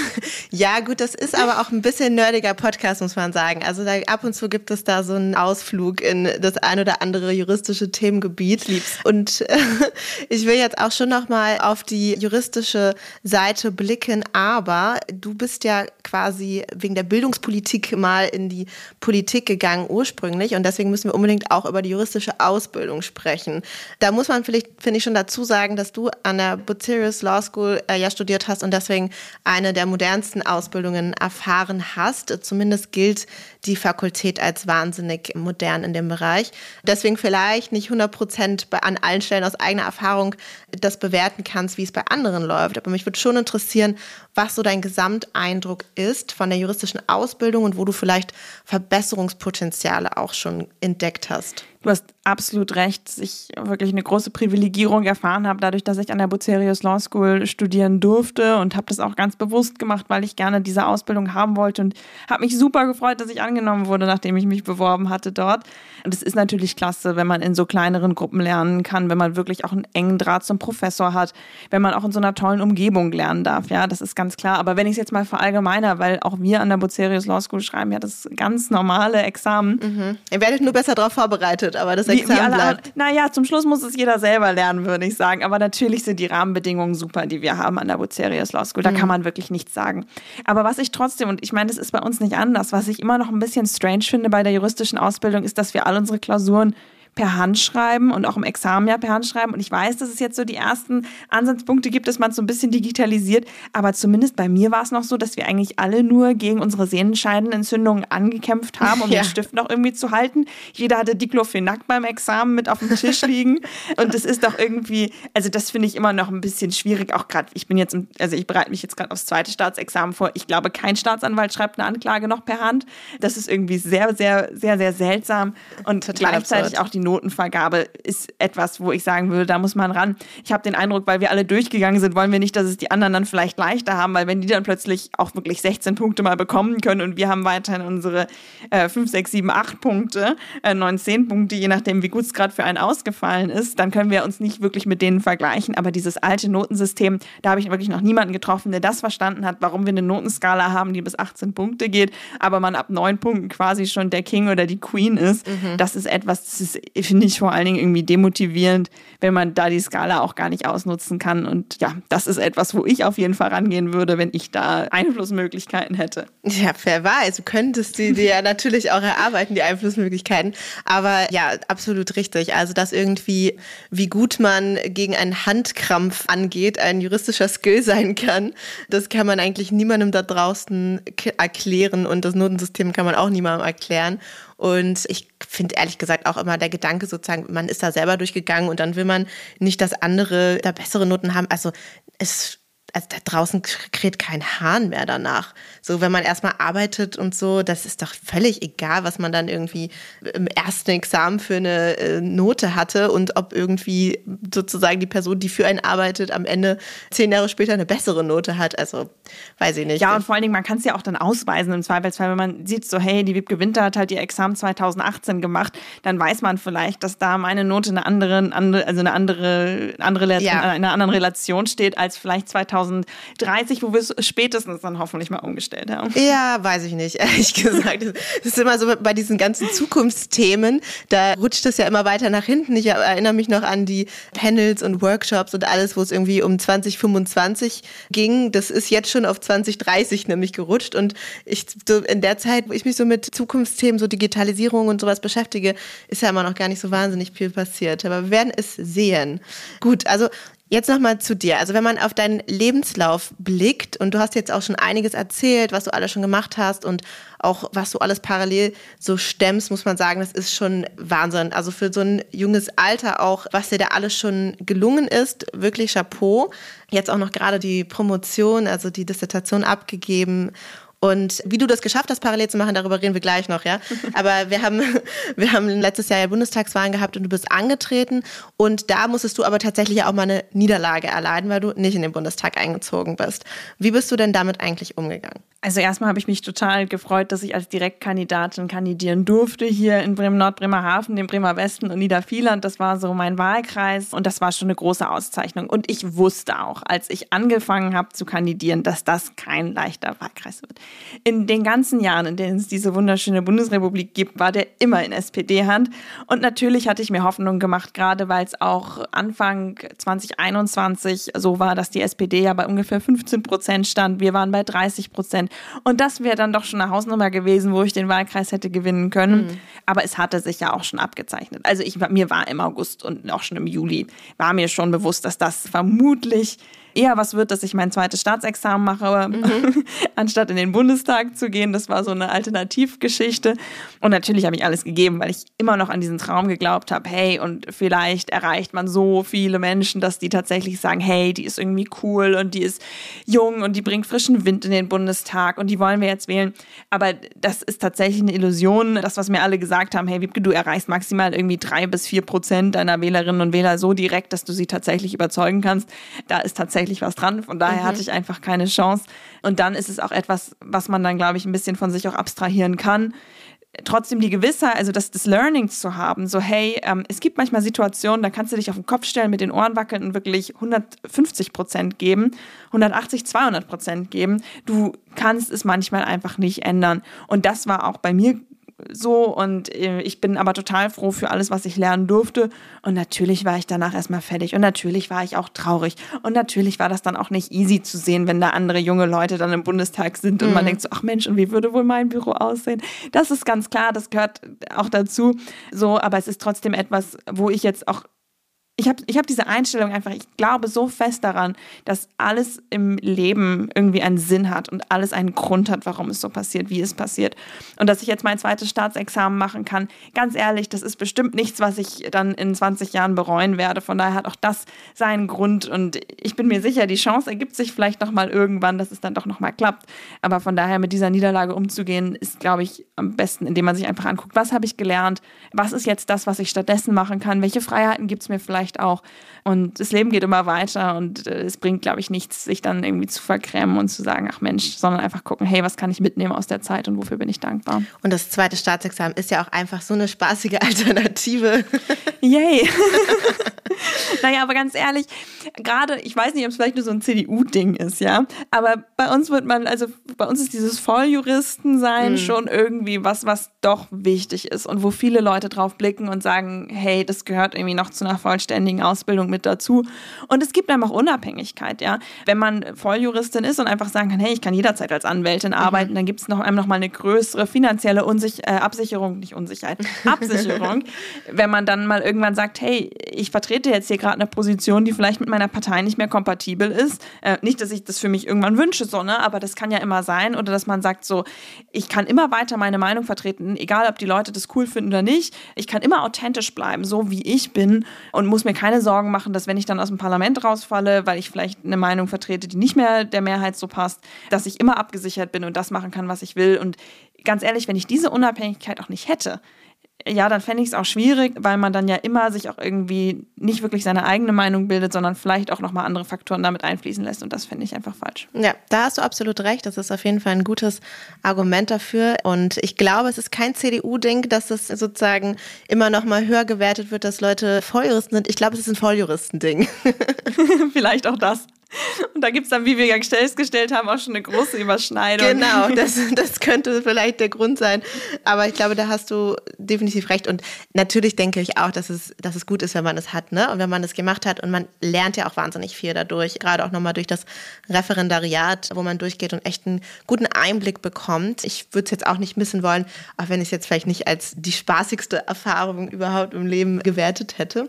ja, gut, das ist aber auch ein bisschen nerdiger Podcast, muss man sagen. Also da, ab und zu gibt es da so einen Ausflug in das ein oder andere juristische Themengebiet. Lieb's. Und äh, ich will jetzt auch schon nochmal auf die juristische Seite blicken, aber du bist ja quasi wegen der Bildungspolitik mal in die Politik gegangen ursprünglich und deswegen müssen wir unbedingt auch über die juristische juristische Ausbildung sprechen. Da muss man vielleicht, finde ich, schon dazu sagen, dass du an der Bucerius Law School äh, ja studiert hast und deswegen eine der modernsten Ausbildungen erfahren hast. Zumindest gilt die Fakultät als wahnsinnig modern in dem Bereich. Deswegen vielleicht nicht 100 Prozent an allen Stellen aus eigener Erfahrung das bewerten kannst, wie es bei anderen läuft. Aber mich würde schon interessieren, was so dein Gesamteindruck ist von der juristischen Ausbildung und wo du vielleicht Verbesserungspotenziale auch schon entdeckt hast. Du hast absolut recht, dass ich wirklich eine große Privilegierung erfahren habe, dadurch, dass ich an der Bucerius Law School studieren durfte und habe das auch ganz bewusst gemacht, weil ich gerne diese Ausbildung haben wollte und habe mich super gefreut, dass ich angenommen wurde, nachdem ich mich beworben hatte dort. Und es ist natürlich klasse, wenn man in so kleineren Gruppen lernen kann, wenn man wirklich auch einen engen Draht zum Professor hat, wenn man auch in so einer tollen Umgebung lernen darf. Ja, das ist ganz klar. Aber wenn ich es jetzt mal verallgemeiner, weil auch wir an der Bucerius Law School schreiben ja das ganz normale Examen. Mhm. Ihr werdet nur besser darauf vorbereitet, aber das Examen wie, wie bleibt. Naja, zum Schluss muss es jeder selber lernen, würde ich sagen. Aber natürlich sind die Rahmenbedingungen super, die wir haben an der Bucerius Law School. Da mhm. kann man wirklich nichts sagen. Aber was ich trotzdem, und ich meine, das ist bei uns nicht anders, was ich immer noch ein bisschen strange finde bei der juristischen Ausbildung, ist, dass wir all unsere Klausuren per Hand schreiben und auch im Examen ja per Hand schreiben. Und ich weiß, dass es jetzt so die ersten Ansatzpunkte gibt, dass man es so ein bisschen digitalisiert. Aber zumindest bei mir war es noch so, dass wir eigentlich alle nur gegen unsere Sehnenscheidenentzündungen angekämpft haben, um ja. den Stift noch irgendwie zu halten. Jeder hatte Diclofenac beim Examen mit auf dem Tisch liegen. und das ist doch irgendwie, also das finde ich immer noch ein bisschen schwierig. Auch gerade, ich bin jetzt, also ich bereite mich jetzt gerade aufs zweite Staatsexamen vor. Ich glaube, kein Staatsanwalt schreibt eine Anklage noch per Hand. Das ist irgendwie sehr, sehr, sehr, sehr seltsam. Und Total gleichzeitig absurd. auch die die Notenvergabe ist etwas, wo ich sagen würde, da muss man ran. Ich habe den Eindruck, weil wir alle durchgegangen sind, wollen wir nicht, dass es die anderen dann vielleicht leichter haben, weil wenn die dann plötzlich auch wirklich 16 Punkte mal bekommen können und wir haben weiterhin unsere äh, 5, 6, 7, 8 Punkte, äh, 9, 10 Punkte, je nachdem, wie gut es gerade für einen ausgefallen ist, dann können wir uns nicht wirklich mit denen vergleichen. Aber dieses alte Notensystem, da habe ich wirklich noch niemanden getroffen, der das verstanden hat, warum wir eine Notenskala haben, die bis 18 Punkte geht, aber man ab 9 Punkten quasi schon der King oder die Queen ist. Mhm. Das ist etwas, das ist finde ich vor allen Dingen irgendwie demotivierend, wenn man da die Skala auch gar nicht ausnutzen kann. Und ja, das ist etwas, wo ich auf jeden Fall rangehen würde, wenn ich da Einflussmöglichkeiten hätte. Ja, wer weiß, du könntest die dir ja natürlich auch erarbeiten, die Einflussmöglichkeiten. Aber ja, absolut richtig. Also, dass irgendwie, wie gut man gegen einen Handkrampf angeht, ein juristischer Skill sein kann, das kann man eigentlich niemandem da draußen erklären und das Notensystem kann man auch niemandem erklären. Und ich finde ehrlich gesagt auch immer der Gedanke sozusagen, man ist da selber durchgegangen und dann will man nicht, dass andere da bessere Noten haben. Also es also da draußen kräht kein Hahn mehr danach. So, wenn man erstmal arbeitet und so, das ist doch völlig egal, was man dann irgendwie im ersten Examen für eine äh, Note hatte und ob irgendwie sozusagen die Person, die für einen arbeitet, am Ende zehn Jahre später eine bessere Note hat. Also, weiß ich nicht. Ja, und vor allen Dingen, man kann es ja auch dann ausweisen im Zweifelsfall, wenn man sieht, so, hey, die Wiebke Winter hat halt ihr Examen 2018 gemacht, dann weiß man vielleicht, dass da meine Note eine andere, andere also eine andere, andere ja. in einer anderen Relation steht als vielleicht 2018. 2030, wo wir es spätestens dann hoffentlich mal umgestellt haben. Ja, weiß ich nicht, ehrlich gesagt. Das ist immer so bei diesen ganzen Zukunftsthemen, da rutscht es ja immer weiter nach hinten. Ich erinnere mich noch an die Panels und Workshops und alles, wo es irgendwie um 2025 ging. Das ist jetzt schon auf 2030 nämlich gerutscht und ich so in der Zeit, wo ich mich so mit Zukunftsthemen, so Digitalisierung und sowas beschäftige, ist ja immer noch gar nicht so wahnsinnig viel passiert. Aber wir werden es sehen. Gut, also Jetzt nochmal zu dir. Also wenn man auf deinen Lebenslauf blickt und du hast jetzt auch schon einiges erzählt, was du alles schon gemacht hast und auch was du alles parallel so stemmst, muss man sagen, das ist schon Wahnsinn. Also für so ein junges Alter auch, was dir da alles schon gelungen ist, wirklich Chapeau. Jetzt auch noch gerade die Promotion, also die Dissertation abgegeben und wie du das geschafft hast, parallel zu machen, darüber reden wir gleich noch, ja. Aber wir haben, wir haben letztes Jahr ja Bundestagswahlen gehabt und du bist angetreten. Und da musstest du aber tatsächlich auch mal eine Niederlage erleiden, weil du nicht in den Bundestag eingezogen bist. Wie bist du denn damit eigentlich umgegangen? Also erstmal habe ich mich total gefreut, dass ich als Direktkandidatin kandidieren durfte hier in Bremen-Nord, Bremerhaven, dem Bremer Westen und Niedervieland. Das war so mein Wahlkreis und das war schon eine große Auszeichnung. Und ich wusste auch, als ich angefangen habe zu kandidieren, dass das kein leichter Wahlkreis wird. In den ganzen Jahren, in denen es diese wunderschöne Bundesrepublik gibt, war der immer in SPD-Hand. Und natürlich hatte ich mir Hoffnung gemacht, gerade weil es auch Anfang 2021 so war, dass die SPD ja bei ungefähr 15 Prozent stand. Wir waren bei 30 Prozent. Und das wäre dann doch schon eine Hausnummer gewesen, wo ich den Wahlkreis hätte gewinnen können. Mhm. Aber es hatte sich ja auch schon abgezeichnet. Also ich, mir war im August und auch schon im Juli, war mir schon bewusst, dass das vermutlich eher was wird, dass ich mein zweites Staatsexamen mache, mhm. anstatt in den Bundestag zu gehen. Das war so eine Alternativgeschichte. Und natürlich habe ich alles gegeben, weil ich immer noch an diesen Traum geglaubt habe, hey, und vielleicht erreicht man so viele Menschen, dass die tatsächlich sagen, hey, die ist irgendwie cool und die ist jung und die bringt frischen Wind in den Bundestag und die wollen wir jetzt wählen. Aber das ist tatsächlich eine Illusion. Das, was mir alle gesagt haben, hey, Wiebke, du erreichst maximal irgendwie drei bis vier Prozent deiner Wählerinnen und Wähler so direkt, dass du sie tatsächlich überzeugen kannst. Da ist tatsächlich tatsächlich was dran. Von daher mhm. hatte ich einfach keine Chance. Und dann ist es auch etwas, was man dann, glaube ich, ein bisschen von sich auch abstrahieren kann. Trotzdem die Gewissheit, also das, das Learning zu haben, so hey, ähm, es gibt manchmal Situationen, da kannst du dich auf den Kopf stellen, mit den Ohren wackeln und wirklich 150 Prozent geben, 180, 200 Prozent geben. Du kannst es manchmal einfach nicht ändern. Und das war auch bei mir so und äh, ich bin aber total froh für alles, was ich lernen durfte. Und natürlich war ich danach erstmal fertig und natürlich war ich auch traurig und natürlich war das dann auch nicht easy zu sehen, wenn da andere junge Leute dann im Bundestag sind und mhm. man denkt so, ach Mensch, und wie würde wohl mein Büro aussehen? Das ist ganz klar, das gehört auch dazu. So, aber es ist trotzdem etwas, wo ich jetzt auch ich habe ich hab diese Einstellung einfach, ich glaube so fest daran, dass alles im Leben irgendwie einen Sinn hat und alles einen Grund hat, warum es so passiert, wie es passiert. Und dass ich jetzt mein zweites Staatsexamen machen kann, ganz ehrlich, das ist bestimmt nichts, was ich dann in 20 Jahren bereuen werde. Von daher hat auch das seinen Grund und ich bin mir sicher, die Chance ergibt sich vielleicht nochmal irgendwann, dass es dann doch nochmal klappt. Aber von daher mit dieser Niederlage umzugehen, ist, glaube ich, am besten, indem man sich einfach anguckt, was habe ich gelernt, was ist jetzt das, was ich stattdessen machen kann, welche Freiheiten gibt es mir vielleicht vielleicht auch. Und das Leben geht immer weiter und äh, es bringt, glaube ich, nichts, sich dann irgendwie zu verkrämen und zu sagen, ach Mensch, sondern einfach gucken, hey, was kann ich mitnehmen aus der Zeit und wofür bin ich dankbar. Und das zweite Staatsexamen ist ja auch einfach so eine spaßige Alternative. Yay! naja, aber ganz ehrlich, gerade, ich weiß nicht, ob es vielleicht nur so ein CDU-Ding ist, ja, aber bei uns wird man, also bei uns ist dieses Volljuristensein mhm. schon irgendwie was, was doch wichtig ist und wo viele Leute drauf blicken und sagen, hey, das gehört irgendwie noch zu einer vollständigen Ausbildung mit dazu. Und es gibt einfach Unabhängigkeit, ja. Wenn man Volljuristin ist und einfach sagen kann, hey, ich kann jederzeit als Anwältin mhm. arbeiten, dann gibt es noch einem noch mal eine größere finanzielle Unsich äh, Absicherung, nicht Unsicherheit, Absicherung, wenn man dann mal irgendwann sagt, hey, ich vertrete jetzt hier gerade eine Position, die vielleicht mit meiner Partei nicht mehr kompatibel ist. Äh, nicht, dass ich das für mich irgendwann wünsche, so, ne? aber das kann ja immer sein. Oder dass man sagt, so, ich kann immer weiter meine Meinung vertreten, egal ob die Leute das cool finden oder nicht. Ich kann immer authentisch bleiben, so wie ich bin und muss mir keine Sorgen machen, dass wenn ich dann aus dem Parlament rausfalle, weil ich vielleicht eine Meinung vertrete, die nicht mehr der Mehrheit so passt, dass ich immer abgesichert bin und das machen kann, was ich will. Und ganz ehrlich, wenn ich diese Unabhängigkeit auch nicht hätte, ja, dann fände ich es auch schwierig, weil man dann ja immer sich auch irgendwie nicht wirklich seine eigene Meinung bildet, sondern vielleicht auch nochmal andere Faktoren damit einfließen lässt. Und das finde ich einfach falsch. Ja, da hast du absolut recht. Das ist auf jeden Fall ein gutes Argument dafür. Und ich glaube, es ist kein CDU-Ding, dass es sozusagen immer nochmal höher gewertet wird, dass Leute Volljuristen sind. Ich glaube, es ist ein Volljuristen-Ding. vielleicht auch das. Und da gibt es dann, wie wir ja festgestellt haben, auch schon eine große Überschneidung. Genau, das, das könnte vielleicht der Grund sein. Aber ich glaube, da hast du definitiv recht. Und natürlich denke ich auch, dass es, dass es gut ist, wenn man es hat, ne? Und wenn man es gemacht hat. Und man lernt ja auch wahnsinnig viel dadurch. Gerade auch nochmal durch das Referendariat, wo man durchgeht und echt einen guten Einblick bekommt. Ich würde es jetzt auch nicht missen wollen, auch wenn ich es jetzt vielleicht nicht als die spaßigste Erfahrung überhaupt im Leben gewertet hätte.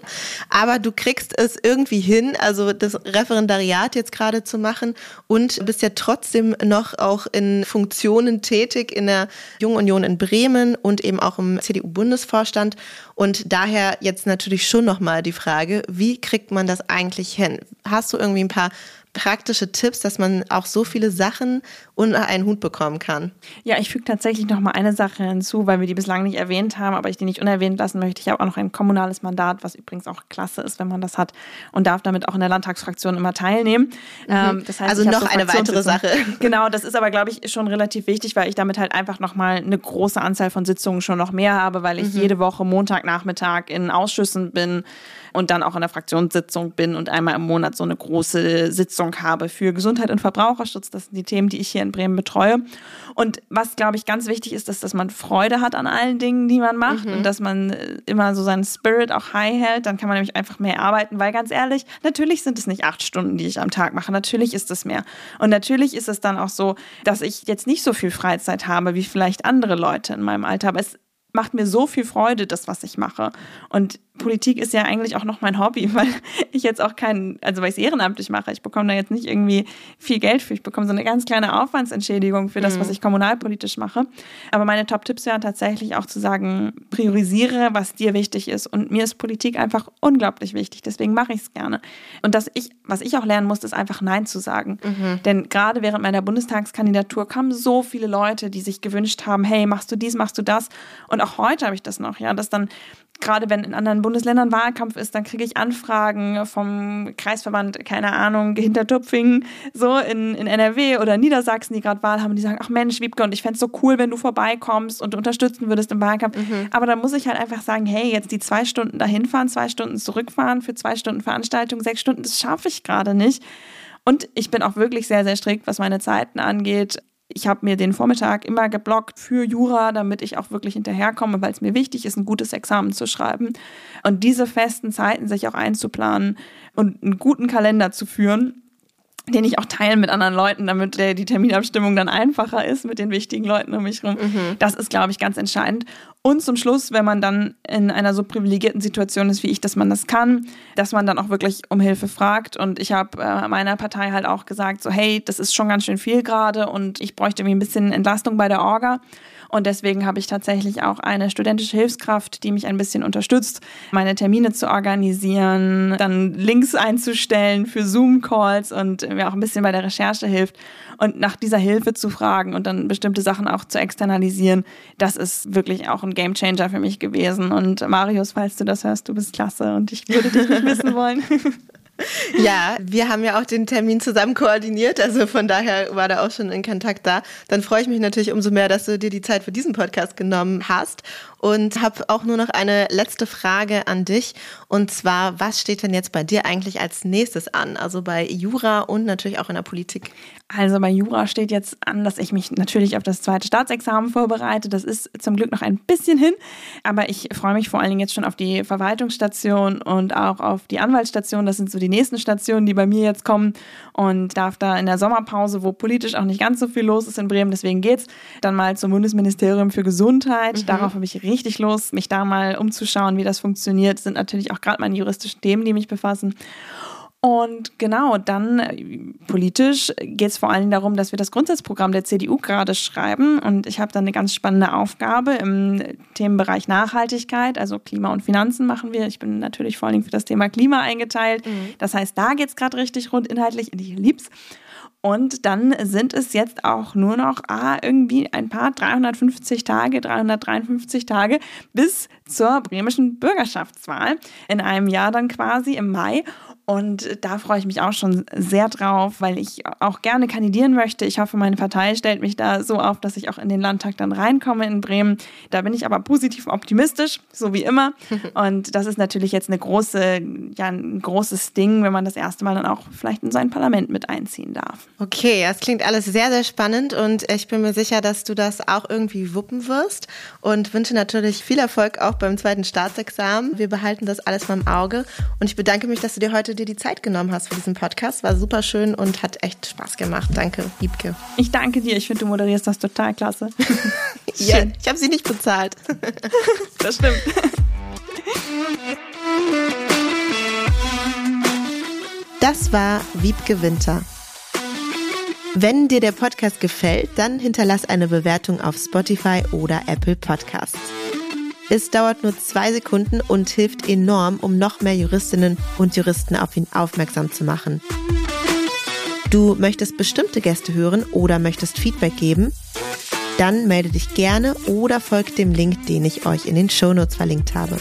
Aber du kriegst es irgendwie hin. Also das Referendariat Mandat jetzt gerade zu machen und bist ja trotzdem noch auch in Funktionen tätig in der Jungen Union in Bremen und eben auch im CDU-Bundesvorstand. Und daher jetzt natürlich schon nochmal die Frage, wie kriegt man das eigentlich hin? Hast du irgendwie ein paar praktische Tipps, dass man auch so viele Sachen unter einen Hut bekommen kann. Ja, ich füge tatsächlich noch mal eine Sache hinzu, weil wir die bislang nicht erwähnt haben, aber ich die nicht unerwähnt lassen möchte. Ich habe auch noch ein kommunales Mandat, was übrigens auch klasse ist, wenn man das hat und darf damit auch in der Landtagsfraktion immer teilnehmen. Mhm. Ähm, das heißt, also noch so eine weitere Sache. Genau, das ist aber, glaube ich, schon relativ wichtig, weil ich damit halt einfach noch mal eine große Anzahl von Sitzungen schon noch mehr habe, weil ich mhm. jede Woche Montagnachmittag in Ausschüssen bin und dann auch in der Fraktionssitzung bin und einmal im Monat so eine große Sitzung habe für Gesundheit und Verbraucherschutz. Das sind die Themen, die ich hier in Bremen betreue. Und was, glaube ich, ganz wichtig ist, ist, dass man Freude hat an allen Dingen, die man macht mhm. und dass man äh, immer so seinen Spirit auch high hält. Dann kann man nämlich einfach mehr arbeiten, weil ganz ehrlich, natürlich sind es nicht acht Stunden, die ich am Tag mache. Natürlich ist es mehr. Und natürlich ist es dann auch so, dass ich jetzt nicht so viel Freizeit habe wie vielleicht andere Leute in meinem Alter. Aber es macht mir so viel Freude, das, was ich mache. Und Politik ist ja eigentlich auch noch mein Hobby, weil ich jetzt auch kein, also weil ich es ehrenamtlich mache, ich bekomme da jetzt nicht irgendwie viel Geld für, ich bekomme so eine ganz kleine Aufwandsentschädigung für das, mhm. was ich kommunalpolitisch mache. Aber meine Top-Tipps wären tatsächlich auch zu sagen, priorisiere, was dir wichtig ist. Und mir ist Politik einfach unglaublich wichtig, deswegen mache ich es gerne. Und dass ich, was ich auch lernen musste, ist einfach Nein zu sagen. Mhm. Denn gerade während meiner Bundestagskandidatur kamen so viele Leute, die sich gewünscht haben, hey, machst du dies, machst du das? Und auch heute habe ich das noch, ja, dass dann gerade wenn in anderen Bundesländern Wahlkampf ist, dann kriege ich Anfragen vom Kreisverband, keine Ahnung, Hintertupfingen, so in, in NRW oder Niedersachsen, die gerade Wahl haben, die sagen, ach Mensch, Wiebke, und ich fände es so cool, wenn du vorbeikommst und unterstützen würdest im Wahlkampf. Mhm. Aber da muss ich halt einfach sagen, hey, jetzt die zwei Stunden dahin fahren, zwei Stunden zurückfahren für zwei Stunden Veranstaltung, sechs Stunden, das schaffe ich gerade nicht. Und ich bin auch wirklich sehr, sehr strikt, was meine Zeiten angeht. Ich habe mir den Vormittag immer geblockt für Jura, damit ich auch wirklich hinterherkomme, weil es mir wichtig ist, ein gutes Examen zu schreiben. Und diese festen Zeiten sich auch einzuplanen und einen guten Kalender zu führen, den ich auch teilen mit anderen Leuten, damit die Terminabstimmung dann einfacher ist mit den wichtigen Leuten um mich herum. Mhm. Das ist, glaube ich, ganz entscheidend. Und zum Schluss, wenn man dann in einer so privilegierten Situation ist wie ich, dass man das kann, dass man dann auch wirklich um Hilfe fragt. Und ich habe äh, meiner Partei halt auch gesagt, so hey, das ist schon ganz schön viel gerade und ich bräuchte irgendwie ein bisschen Entlastung bei der Orga. Und deswegen habe ich tatsächlich auch eine studentische Hilfskraft, die mich ein bisschen unterstützt, meine Termine zu organisieren, dann Links einzustellen für Zoom-Calls und mir auch ein bisschen bei der Recherche hilft. Und nach dieser Hilfe zu fragen und dann bestimmte Sachen auch zu externalisieren, das ist wirklich auch ein Gamechanger für mich gewesen. Und Marius, falls du das hörst, du bist klasse und ich würde dich nicht missen wollen. Ja, wir haben ja auch den Termin zusammen koordiniert, also von daher war da auch schon in Kontakt da. Dann freue ich mich natürlich umso mehr, dass du dir die Zeit für diesen Podcast genommen hast und habe auch nur noch eine letzte Frage an dich. Und zwar, was steht denn jetzt bei dir eigentlich als nächstes an? Also bei Jura und natürlich auch in der Politik. Also bei Jura steht jetzt an, dass ich mich natürlich auf das zweite Staatsexamen vorbereite. Das ist zum Glück noch ein bisschen hin. Aber ich freue mich vor allen Dingen jetzt schon auf die Verwaltungsstation und auch auf die Anwaltsstation. Das sind so die nächsten Stationen, die bei mir jetzt kommen. Und darf da in der Sommerpause, wo politisch auch nicht ganz so viel los ist in Bremen, deswegen geht's, dann mal zum Bundesministerium für Gesundheit. Mhm. Darauf habe ich richtig Lust, mich da mal umzuschauen, wie das funktioniert. Das sind natürlich auch gerade meine juristischen Themen, die mich befassen. Und genau, dann äh, politisch geht es vor allem darum, dass wir das Grundsatzprogramm der CDU gerade schreiben. Und ich habe da eine ganz spannende Aufgabe im Themenbereich Nachhaltigkeit, also Klima und Finanzen machen wir. Ich bin natürlich vor allem für das Thema Klima eingeteilt. Mhm. Das heißt, da geht es gerade richtig rund inhaltlich ich lieb's. Und dann sind es jetzt auch nur noch ah, irgendwie ein paar 350 Tage, 353 Tage bis zur bremischen Bürgerschaftswahl in einem Jahr dann quasi im Mai. Und da freue ich mich auch schon sehr drauf, weil ich auch gerne kandidieren möchte. Ich hoffe, meine Partei stellt mich da so auf, dass ich auch in den Landtag dann reinkomme in Bremen. Da bin ich aber positiv optimistisch, so wie immer. Und das ist natürlich jetzt eine große, ja, ein großes Ding, wenn man das erste Mal dann auch vielleicht in sein Parlament mit einziehen darf. Okay, das klingt alles sehr, sehr spannend und ich bin mir sicher, dass du das auch irgendwie wuppen wirst und wünsche natürlich viel Erfolg auch beim zweiten Staatsexamen. Wir behalten das alles mal im Auge und ich bedanke mich, dass du dir heute dir die Zeit genommen hast für diesen Podcast. War super schön und hat echt Spaß gemacht. Danke, Liebke. Ich danke dir. Ich finde, du moderierst das total klasse. ja, ich habe sie nicht bezahlt. das stimmt. Das war Wiebke Winter. Wenn dir der Podcast gefällt, dann hinterlass eine Bewertung auf Spotify oder Apple Podcasts. Es dauert nur zwei Sekunden und hilft enorm, um noch mehr Juristinnen und Juristen auf ihn aufmerksam zu machen. Du möchtest bestimmte Gäste hören oder möchtest Feedback geben? Dann melde dich gerne oder folgt dem Link, den ich euch in den Shownotes verlinkt habe.